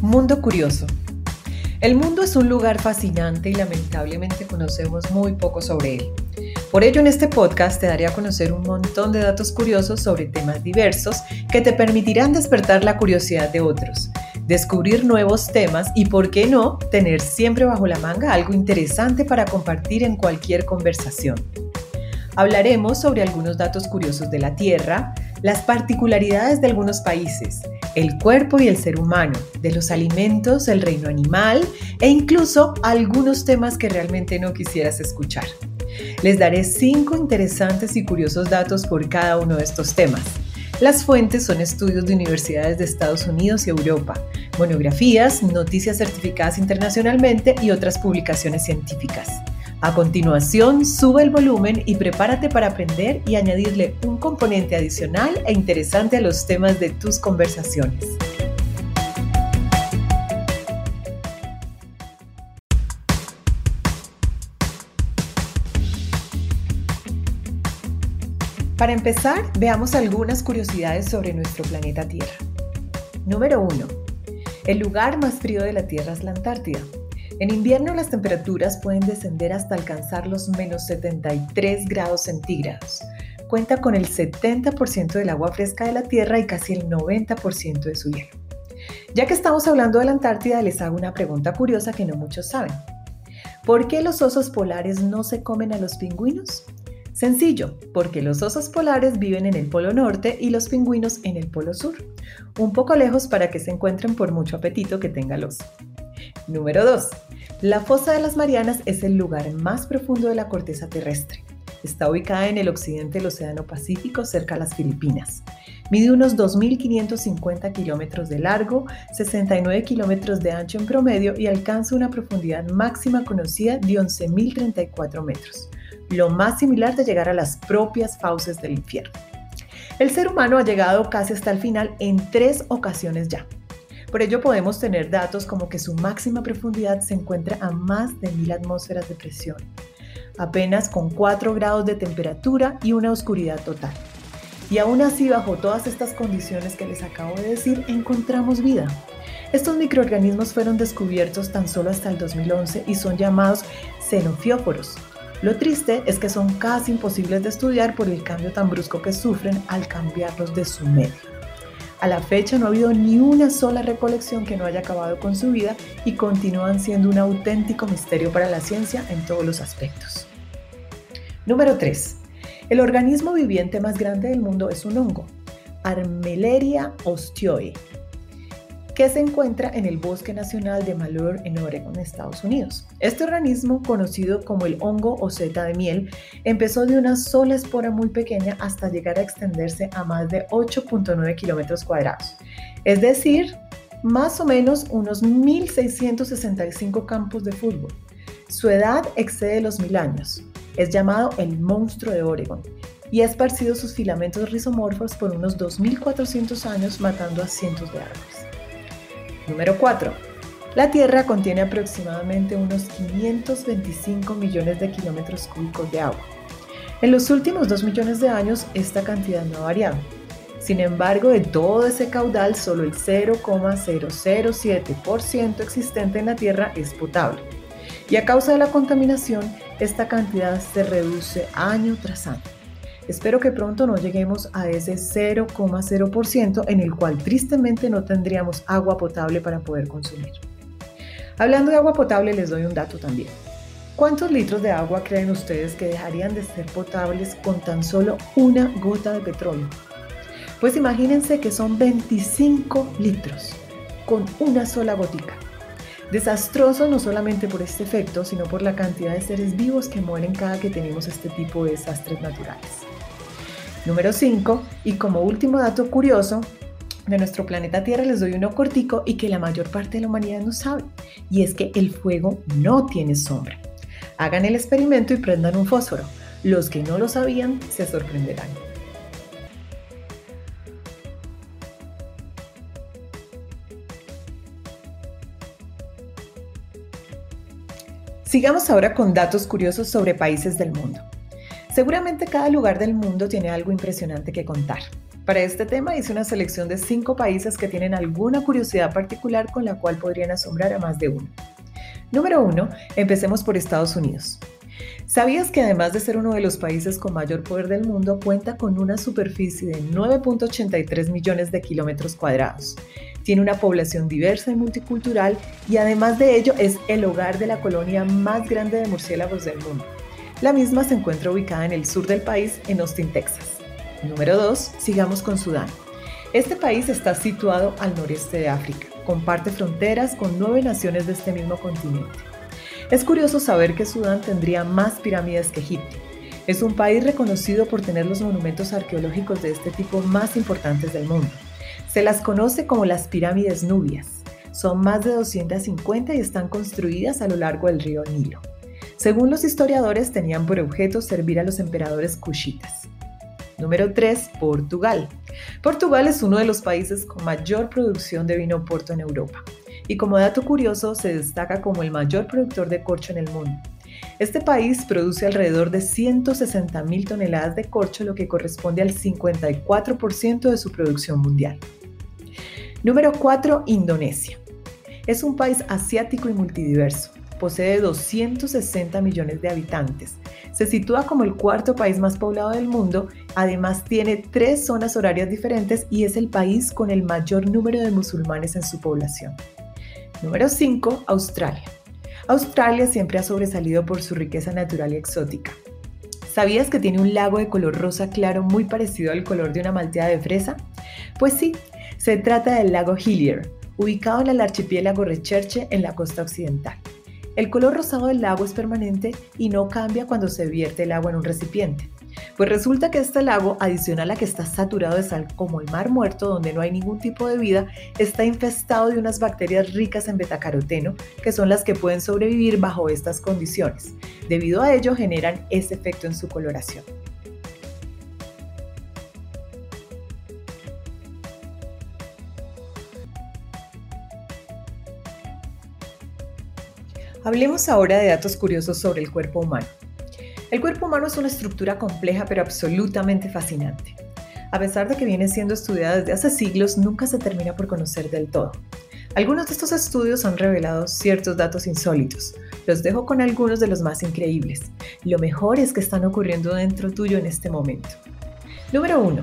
Mundo Curioso. El mundo es un lugar fascinante y lamentablemente conocemos muy poco sobre él. Por ello en este podcast te daré a conocer un montón de datos curiosos sobre temas diversos que te permitirán despertar la curiosidad de otros, descubrir nuevos temas y, por qué no, tener siempre bajo la manga algo interesante para compartir en cualquier conversación. Hablaremos sobre algunos datos curiosos de la Tierra, las particularidades de algunos países, el cuerpo y el ser humano, de los alimentos, el reino animal e incluso algunos temas que realmente no quisieras escuchar. Les daré cinco interesantes y curiosos datos por cada uno de estos temas. Las fuentes son estudios de universidades de Estados Unidos y Europa, monografías, noticias certificadas internacionalmente y otras publicaciones científicas. A continuación, sube el volumen y prepárate para aprender y añadirle un componente adicional e interesante a los temas de tus conversaciones. Para empezar, veamos algunas curiosidades sobre nuestro planeta Tierra. Número 1. El lugar más frío de la Tierra es la Antártida. En invierno las temperaturas pueden descender hasta alcanzar los menos 73 grados centígrados. Cuenta con el 70% del agua fresca de la Tierra y casi el 90% de su hielo. Ya que estamos hablando de la Antártida, les hago una pregunta curiosa que no muchos saben. ¿Por qué los osos polares no se comen a los pingüinos? Sencillo, porque los osos polares viven en el Polo Norte y los pingüinos en el Polo Sur, un poco lejos para que se encuentren por mucho apetito que tenga el oso. Número 2. La fosa de las Marianas es el lugar más profundo de la corteza terrestre. Está ubicada en el occidente del Océano Pacífico, cerca de las Filipinas. Mide unos 2.550 kilómetros de largo, 69 kilómetros de ancho en promedio y alcanza una profundidad máxima conocida de 11.034 metros, lo más similar de llegar a las propias fauces del infierno. El ser humano ha llegado casi hasta el final en tres ocasiones ya, por ello podemos tener datos como que su máxima profundidad se encuentra a más de mil atmósferas de presión, apenas con 4 grados de temperatura y una oscuridad total. Y aún así, bajo todas estas condiciones que les acabo de decir, encontramos vida. Estos microorganismos fueron descubiertos tan solo hasta el 2011 y son llamados xenofióforos. Lo triste es que son casi imposibles de estudiar por el cambio tan brusco que sufren al cambiarlos de su medio. A la fecha no ha habido ni una sola recolección que no haya acabado con su vida y continúan siendo un auténtico misterio para la ciencia en todos los aspectos. Número 3. El organismo viviente más grande del mundo es un hongo, Armeleria ostioe, que se encuentra en el Bosque Nacional de Malheur en Oregon, Estados Unidos. Este organismo, conocido como el hongo o seta de miel, empezó de una sola espora muy pequeña hasta llegar a extenderse a más de 8.9 kilómetros cuadrados, es decir, más o menos unos 1.665 campos de fútbol. Su edad excede los mil años. Es llamado el monstruo de Oregon y ha esparcido sus filamentos rizomorfos por unos 2.400 años matando a cientos de árboles. Número 4. La Tierra contiene aproximadamente unos 525 millones de kilómetros cúbicos de agua. En los últimos 2 millones de años esta cantidad no ha variado. Sin embargo, de todo ese caudal, solo el 0,007% existente en la Tierra es potable. Y a causa de la contaminación, esta cantidad se reduce año tras año. Espero que pronto no lleguemos a ese 0,0% en el cual tristemente no tendríamos agua potable para poder consumir. Hablando de agua potable, les doy un dato también. ¿Cuántos litros de agua creen ustedes que dejarían de ser potables con tan solo una gota de petróleo? Pues imagínense que son 25 litros con una sola gotica. Desastroso no solamente por este efecto, sino por la cantidad de seres vivos que mueren cada que tenemos este tipo de desastres naturales. Número 5, y como último dato curioso, de nuestro planeta Tierra les doy uno cortico y que la mayor parte de la humanidad no sabe, y es que el fuego no tiene sombra. Hagan el experimento y prendan un fósforo. Los que no lo sabían se sorprenderán. Sigamos ahora con datos curiosos sobre países del mundo. Seguramente cada lugar del mundo tiene algo impresionante que contar. Para este tema hice una selección de cinco países que tienen alguna curiosidad particular con la cual podrían asombrar a más de uno. Número 1. Empecemos por Estados Unidos. ¿Sabías que además de ser uno de los países con mayor poder del mundo, cuenta con una superficie de 9.83 millones de kilómetros cuadrados? Tiene una población diversa y multicultural y además de ello es el hogar de la colonia más grande de murciélagos del mundo. La misma se encuentra ubicada en el sur del país, en Austin, Texas. Número 2. Sigamos con Sudán. Este país está situado al noreste de África. Comparte fronteras con nueve naciones de este mismo continente. Es curioso saber que Sudán tendría más pirámides que Egipto. Es un país reconocido por tener los monumentos arqueológicos de este tipo más importantes del mundo. Se las conoce como las pirámides nubias. Son más de 250 y están construidas a lo largo del río Nilo. Según los historiadores, tenían por objeto servir a los emperadores cushitas. Número 3. Portugal. Portugal es uno de los países con mayor producción de vino porto en Europa y como dato curioso se destaca como el mayor productor de corcho en el mundo. Este país produce alrededor de 160 mil toneladas de corcho, lo que corresponde al 54% de su producción mundial. Número 4. Indonesia. Es un país asiático y multidiverso. Posee 260 millones de habitantes. Se sitúa como el cuarto país más poblado del mundo. Además tiene tres zonas horarias diferentes y es el país con el mayor número de musulmanes en su población. Número 5. Australia. Australia siempre ha sobresalido por su riqueza natural y exótica. ¿Sabías que tiene un lago de color rosa claro muy parecido al color de una malteada de fresa? Pues sí, se trata del lago Hillier, ubicado en el archipiélago Recherche en la costa occidental. El color rosado del lago es permanente y no cambia cuando se vierte el agua en un recipiente. Pues resulta que este lago, adicional a que está saturado de sal como el mar muerto, donde no hay ningún tipo de vida, está infestado de unas bacterias ricas en betacaroteno, que son las que pueden sobrevivir bajo estas condiciones. Debido a ello generan ese efecto en su coloración. Hablemos ahora de datos curiosos sobre el cuerpo humano. El cuerpo humano es una estructura compleja pero absolutamente fascinante. A pesar de que viene siendo estudiada desde hace siglos, nunca se termina por conocer del todo. Algunos de estos estudios han revelado ciertos datos insólitos. Los dejo con algunos de los más increíbles. Lo mejor es que están ocurriendo dentro tuyo en este momento. Número 1.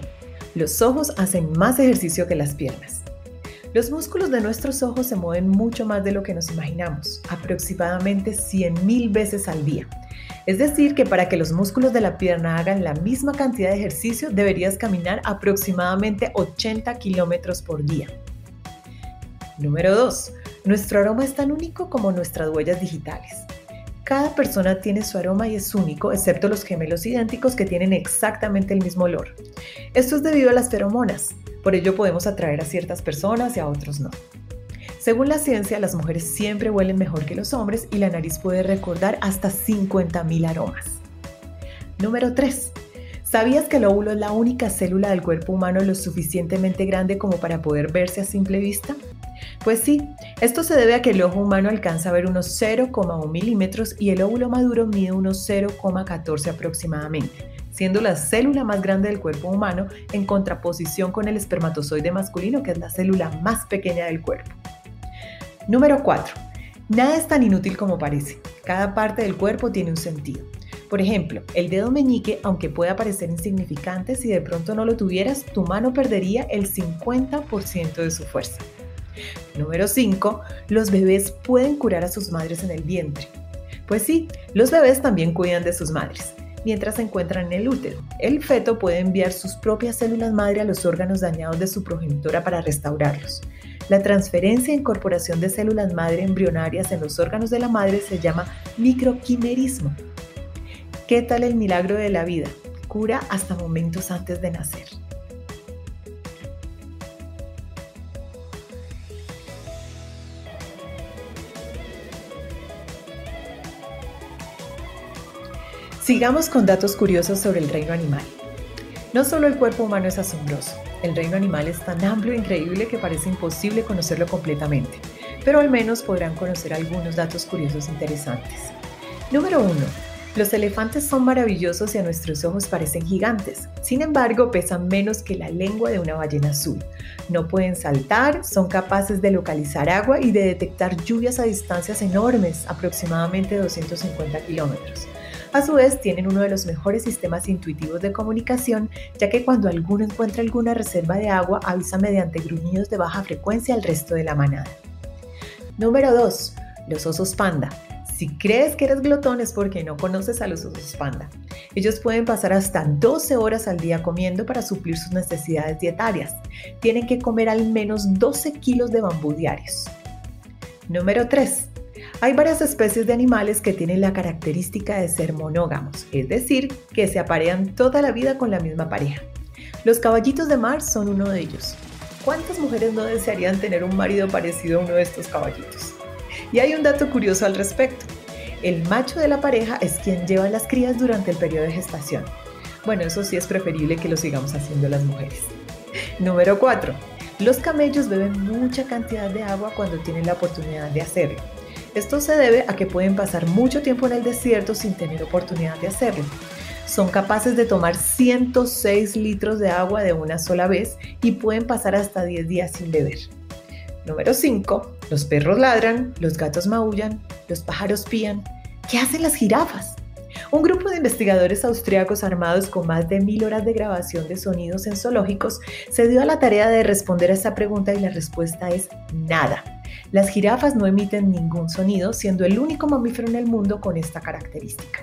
Los ojos hacen más ejercicio que las piernas. Los músculos de nuestros ojos se mueven mucho más de lo que nos imaginamos, aproximadamente 100.000 veces al día. Es decir, que para que los músculos de la pierna hagan la misma cantidad de ejercicio, deberías caminar aproximadamente 80 kilómetros por día. Número 2. Nuestro aroma es tan único como nuestras huellas digitales. Cada persona tiene su aroma y es único, excepto los gemelos idénticos que tienen exactamente el mismo olor. Esto es debido a las feromonas, por ello podemos atraer a ciertas personas y a otros no. Según la ciencia, las mujeres siempre huelen mejor que los hombres y la nariz puede recordar hasta 50.000 aromas. Número 3. ¿Sabías que el óvulo es la única célula del cuerpo humano lo suficientemente grande como para poder verse a simple vista? Pues sí, esto se debe a que el ojo humano alcanza a ver unos 0,1 milímetros y el óvulo maduro mide unos 0,14 aproximadamente, siendo la célula más grande del cuerpo humano en contraposición con el espermatozoide masculino, que es la célula más pequeña del cuerpo. Número 4. Nada es tan inútil como parece. Cada parte del cuerpo tiene un sentido. Por ejemplo, el dedo meñique, aunque pueda parecer insignificante, si de pronto no lo tuvieras, tu mano perdería el 50% de su fuerza. Número 5. Los bebés pueden curar a sus madres en el vientre. Pues sí, los bebés también cuidan de sus madres mientras se encuentran en el útero. El feto puede enviar sus propias células madre a los órganos dañados de su progenitora para restaurarlos. La transferencia e incorporación de células madre embrionarias en los órganos de la madre se llama microquimerismo. ¿Qué tal el milagro de la vida? Cura hasta momentos antes de nacer. Sigamos con datos curiosos sobre el reino animal. No solo el cuerpo humano es asombroso, el reino animal es tan amplio e increíble que parece imposible conocerlo completamente, pero al menos podrán conocer algunos datos curiosos interesantes. Número 1. Los elefantes son maravillosos y a nuestros ojos parecen gigantes. Sin embargo, pesan menos que la lengua de una ballena azul. No pueden saltar, son capaces de localizar agua y de detectar lluvias a distancias enormes, aproximadamente 250 kilómetros. A su vez, tienen uno de los mejores sistemas intuitivos de comunicación, ya que cuando alguno encuentra alguna reserva de agua, avisa mediante gruñidos de baja frecuencia al resto de la manada. Número 2. Los osos panda. Si crees que eres glotón es porque no conoces a los osos panda. Ellos pueden pasar hasta 12 horas al día comiendo para suplir sus necesidades dietarias. Tienen que comer al menos 12 kilos de bambú diarios. Número 3. Hay varias especies de animales que tienen la característica de ser monógamos, es decir, que se aparean toda la vida con la misma pareja. Los caballitos de mar son uno de ellos. ¿Cuántas mujeres no desearían tener un marido parecido a uno de estos caballitos? Y hay un dato curioso al respecto. El macho de la pareja es quien lleva las crías durante el periodo de gestación. Bueno, eso sí es preferible que lo sigamos haciendo las mujeres. Número 4. Los camellos beben mucha cantidad de agua cuando tienen la oportunidad de hacerlo. Esto se debe a que pueden pasar mucho tiempo en el desierto sin tener oportunidad de hacerlo. Son capaces de tomar 106 litros de agua de una sola vez y pueden pasar hasta 10 días sin beber. Número 5. Los perros ladran, los gatos maullan, los pájaros pían. ¿Qué hacen las jirafas? Un grupo de investigadores austriacos armados con más de mil horas de grabación de sonidos en zoológicos se dio a la tarea de responder a esta pregunta y la respuesta es nada. Las jirafas no emiten ningún sonido, siendo el único mamífero en el mundo con esta característica.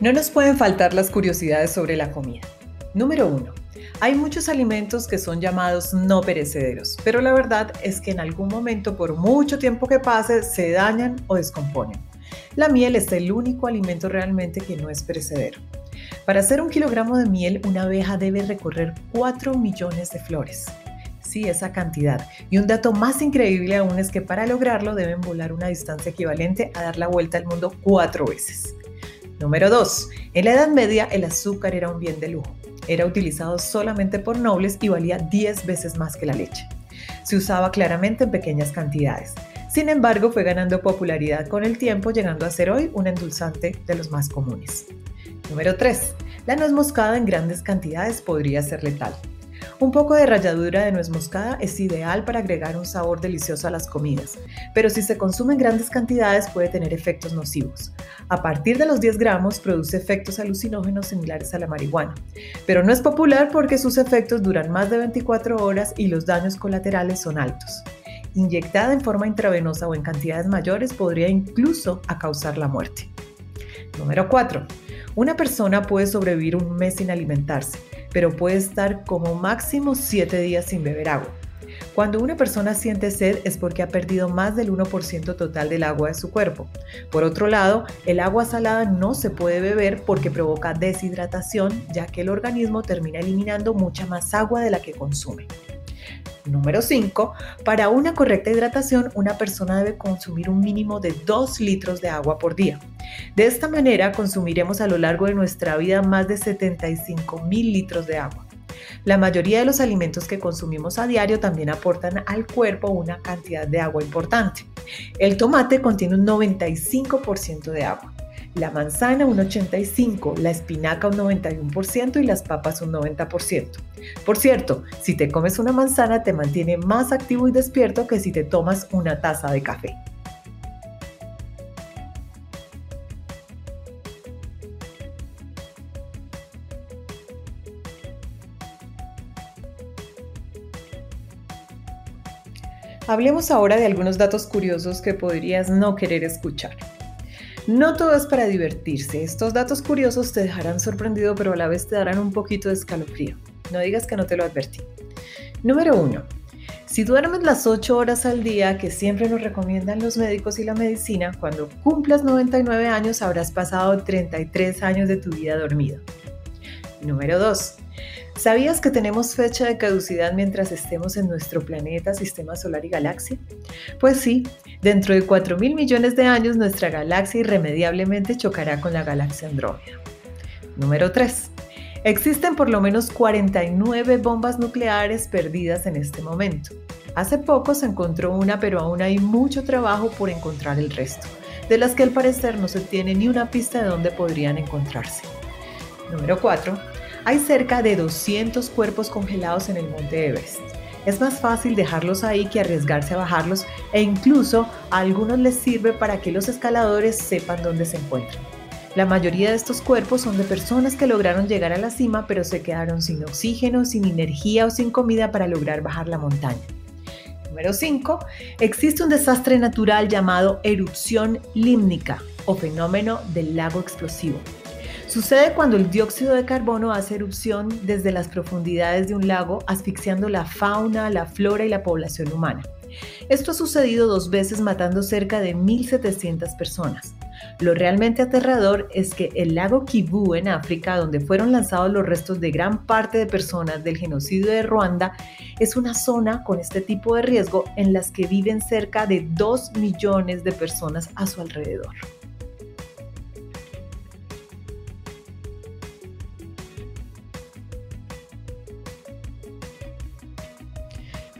No nos pueden faltar las curiosidades sobre la comida. Número 1. Hay muchos alimentos que son llamados no perecederos, pero la verdad es que en algún momento, por mucho tiempo que pase, se dañan o descomponen. La miel es el único alimento realmente que no es perecedero. Para hacer un kilogramo de miel, una abeja debe recorrer 4 millones de flores. Sí, esa cantidad. Y un dato más increíble aún es que para lograrlo deben volar una distancia equivalente a dar la vuelta al mundo cuatro veces. Número 2. En la Edad Media el azúcar era un bien de lujo. Era utilizado solamente por nobles y valía 10 veces más que la leche. Se usaba claramente en pequeñas cantidades. Sin embargo, fue ganando popularidad con el tiempo, llegando a ser hoy un endulzante de los más comunes. Número 3. La nuez moscada en grandes cantidades podría ser letal. Un poco de ralladura de nuez moscada es ideal para agregar un sabor delicioso a las comidas, pero si se consume en grandes cantidades puede tener efectos nocivos. A partir de los 10 gramos produce efectos alucinógenos similares a la marihuana, pero no es popular porque sus efectos duran más de 24 horas y los daños colaterales son altos inyectada en forma intravenosa o en cantidades mayores podría incluso a causar la muerte. Número 4. Una persona puede sobrevivir un mes sin alimentarse, pero puede estar como máximo 7 días sin beber agua. Cuando una persona siente sed es porque ha perdido más del 1% total del agua de su cuerpo. Por otro lado, el agua salada no se puede beber porque provoca deshidratación, ya que el organismo termina eliminando mucha más agua de la que consume. Número 5. Para una correcta hidratación, una persona debe consumir un mínimo de 2 litros de agua por día. De esta manera, consumiremos a lo largo de nuestra vida más de 75 mil litros de agua. La mayoría de los alimentos que consumimos a diario también aportan al cuerpo una cantidad de agua importante. El tomate contiene un 95% de agua la manzana un 85%, la espinaca un 91% y las papas un 90%. Por cierto, si te comes una manzana te mantiene más activo y despierto que si te tomas una taza de café. Hablemos ahora de algunos datos curiosos que podrías no querer escuchar. No todo es para divertirse. Estos datos curiosos te dejarán sorprendido, pero a la vez te darán un poquito de escalofrío. No digas que no te lo advertí. Número 1. Si duermes las 8 horas al día que siempre nos recomiendan los médicos y la medicina, cuando cumplas 99 años habrás pasado 33 años de tu vida dormido. Número 2. ¿Sabías que tenemos fecha de caducidad mientras estemos en nuestro planeta, sistema solar y galaxia? Pues sí, dentro de 4 mil millones de años nuestra galaxia irremediablemente chocará con la galaxia Andrómeda. Número 3. Existen por lo menos 49 bombas nucleares perdidas en este momento. Hace poco se encontró una, pero aún hay mucho trabajo por encontrar el resto, de las que al parecer no se tiene ni una pista de dónde podrían encontrarse. Número 4. Hay cerca de 200 cuerpos congelados en el monte Everest. Es más fácil dejarlos ahí que arriesgarse a bajarlos e incluso a algunos les sirve para que los escaladores sepan dónde se encuentran. La mayoría de estos cuerpos son de personas que lograron llegar a la cima pero se quedaron sin oxígeno, sin energía o sin comida para lograr bajar la montaña. Número 5. Existe un desastre natural llamado erupción límnica o fenómeno del lago explosivo. Sucede cuando el dióxido de carbono hace erupción desde las profundidades de un lago, asfixiando la fauna, la flora y la población humana. Esto ha sucedido dos veces matando cerca de 1.700 personas. Lo realmente aterrador es que el lago Kivu en África, donde fueron lanzados los restos de gran parte de personas del genocidio de Ruanda, es una zona con este tipo de riesgo en las que viven cerca de 2 millones de personas a su alrededor.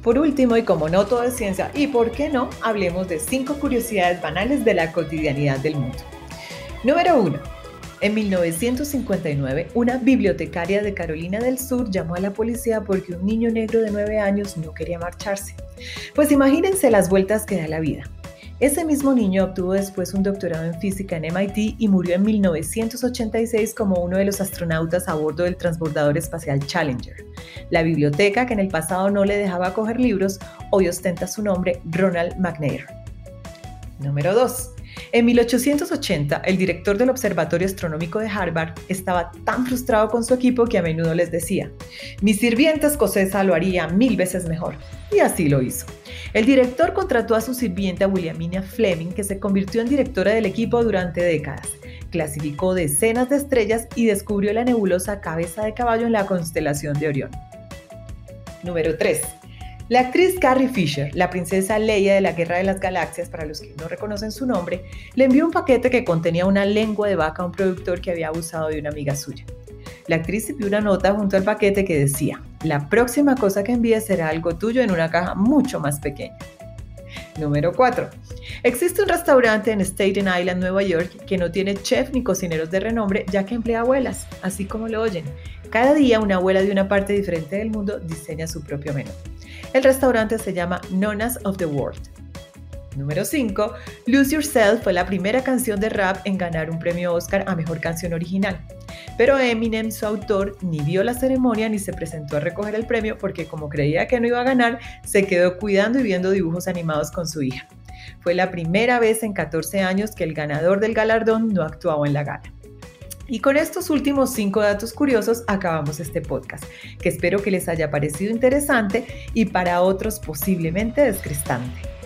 Por último, y como no todo es ciencia, y por qué no, hablemos de cinco curiosidades banales de la cotidianidad del mundo. Número 1. En 1959, una bibliotecaria de Carolina del Sur llamó a la policía porque un niño negro de 9 años no quería marcharse. Pues imagínense las vueltas que da la vida. Ese mismo niño obtuvo después un doctorado en física en MIT y murió en 1986 como uno de los astronautas a bordo del transbordador espacial Challenger. La biblioteca, que en el pasado no le dejaba coger libros, hoy ostenta su nombre Ronald McNair. Número 2. En 1880, el director del Observatorio Astronómico de Harvard estaba tan frustrado con su equipo que a menudo les decía, mi sirvienta escocesa lo haría mil veces mejor. Y así lo hizo. El director contrató a su sirvienta Williamina Fleming, que se convirtió en directora del equipo durante décadas. Clasificó decenas de estrellas y descubrió la nebulosa cabeza de caballo en la constelación de Orión. Número 3. La actriz Carrie Fisher, la princesa Leia de la Guerra de las Galaxias, para los que no reconocen su nombre, le envió un paquete que contenía una lengua de vaca a un productor que había abusado de una amiga suya. La actriz envió una nota junto al paquete que decía, la próxima cosa que envíes será algo tuyo en una caja mucho más pequeña. Número 4. Existe un restaurante en Staten Island, Nueva York, que no tiene chef ni cocineros de renombre, ya que emplea abuelas, así como lo oyen. Cada día una abuela de una parte diferente del mundo diseña su propio menú. El restaurante se llama Nonas of the World. Número 5. Lose Yourself fue la primera canción de rap en ganar un premio Oscar a Mejor Canción Original. Pero Eminem, su autor, ni vio la ceremonia ni se presentó a recoger el premio porque como creía que no iba a ganar, se quedó cuidando y viendo dibujos animados con su hija. Fue la primera vez en 14 años que el ganador del galardón no actuaba en la gala. Y con estos últimos cinco datos curiosos acabamos este podcast, que espero que les haya parecido interesante y para otros posiblemente descristante.